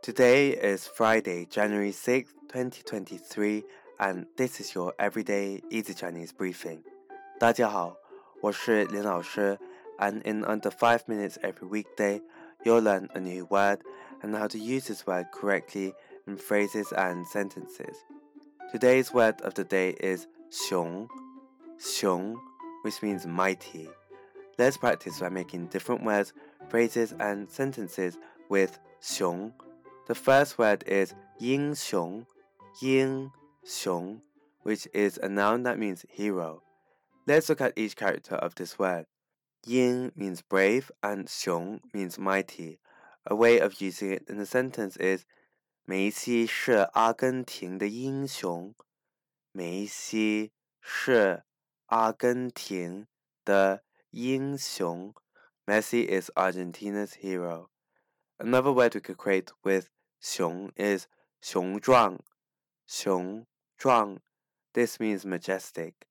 Today is Friday, January 6, 2023, and this is your everyday easy Chinese briefing. 大家好，我是林老师，and in under 5 minutes every weekday, you'll learn a new word and how to use this word correctly in phrases and sentences. Today's word of the day is 雄,雄, which means mighty. Let's practice by making different words, phrases and sentences with 雄 the first word is 英雄,英雄, which is a noun that means hero. Let's look at each character of this word. 英 means brave and 雄 means mighty. A way of using it in a sentence is 梅西是阿根廷的英雄。梅西是阿根廷的英雄。Messi is Argentina's hero. Another word we could create with 雄 is 雄壮,雄壮. This means majestic.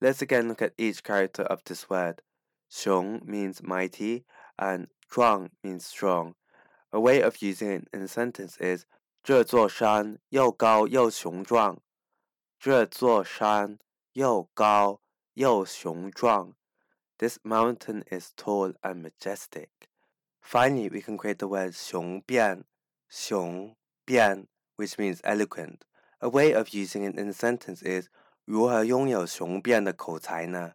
Let's again look at each character of this word. 雄 means mighty and 壮 means strong. A way of using it in a sentence is 这座山又高又雄壮。这座山又高又雄壮。This mountain is tall and majestic. Finally, we can create the word 雄辩 雄辩 which means eloquent. A way of using it in a sentence is 如何拥有雄辩的口才呢？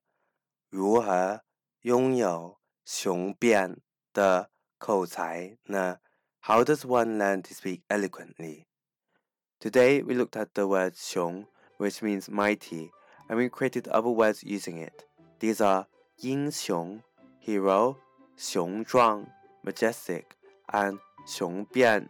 如何拥有雄辩的口才呢？How does one learn to speak eloquently? Today we looked at the word 雄 which means mighty, and we created other words using it. These are 英雄 hero, 雄壮 majestic, and 雄辩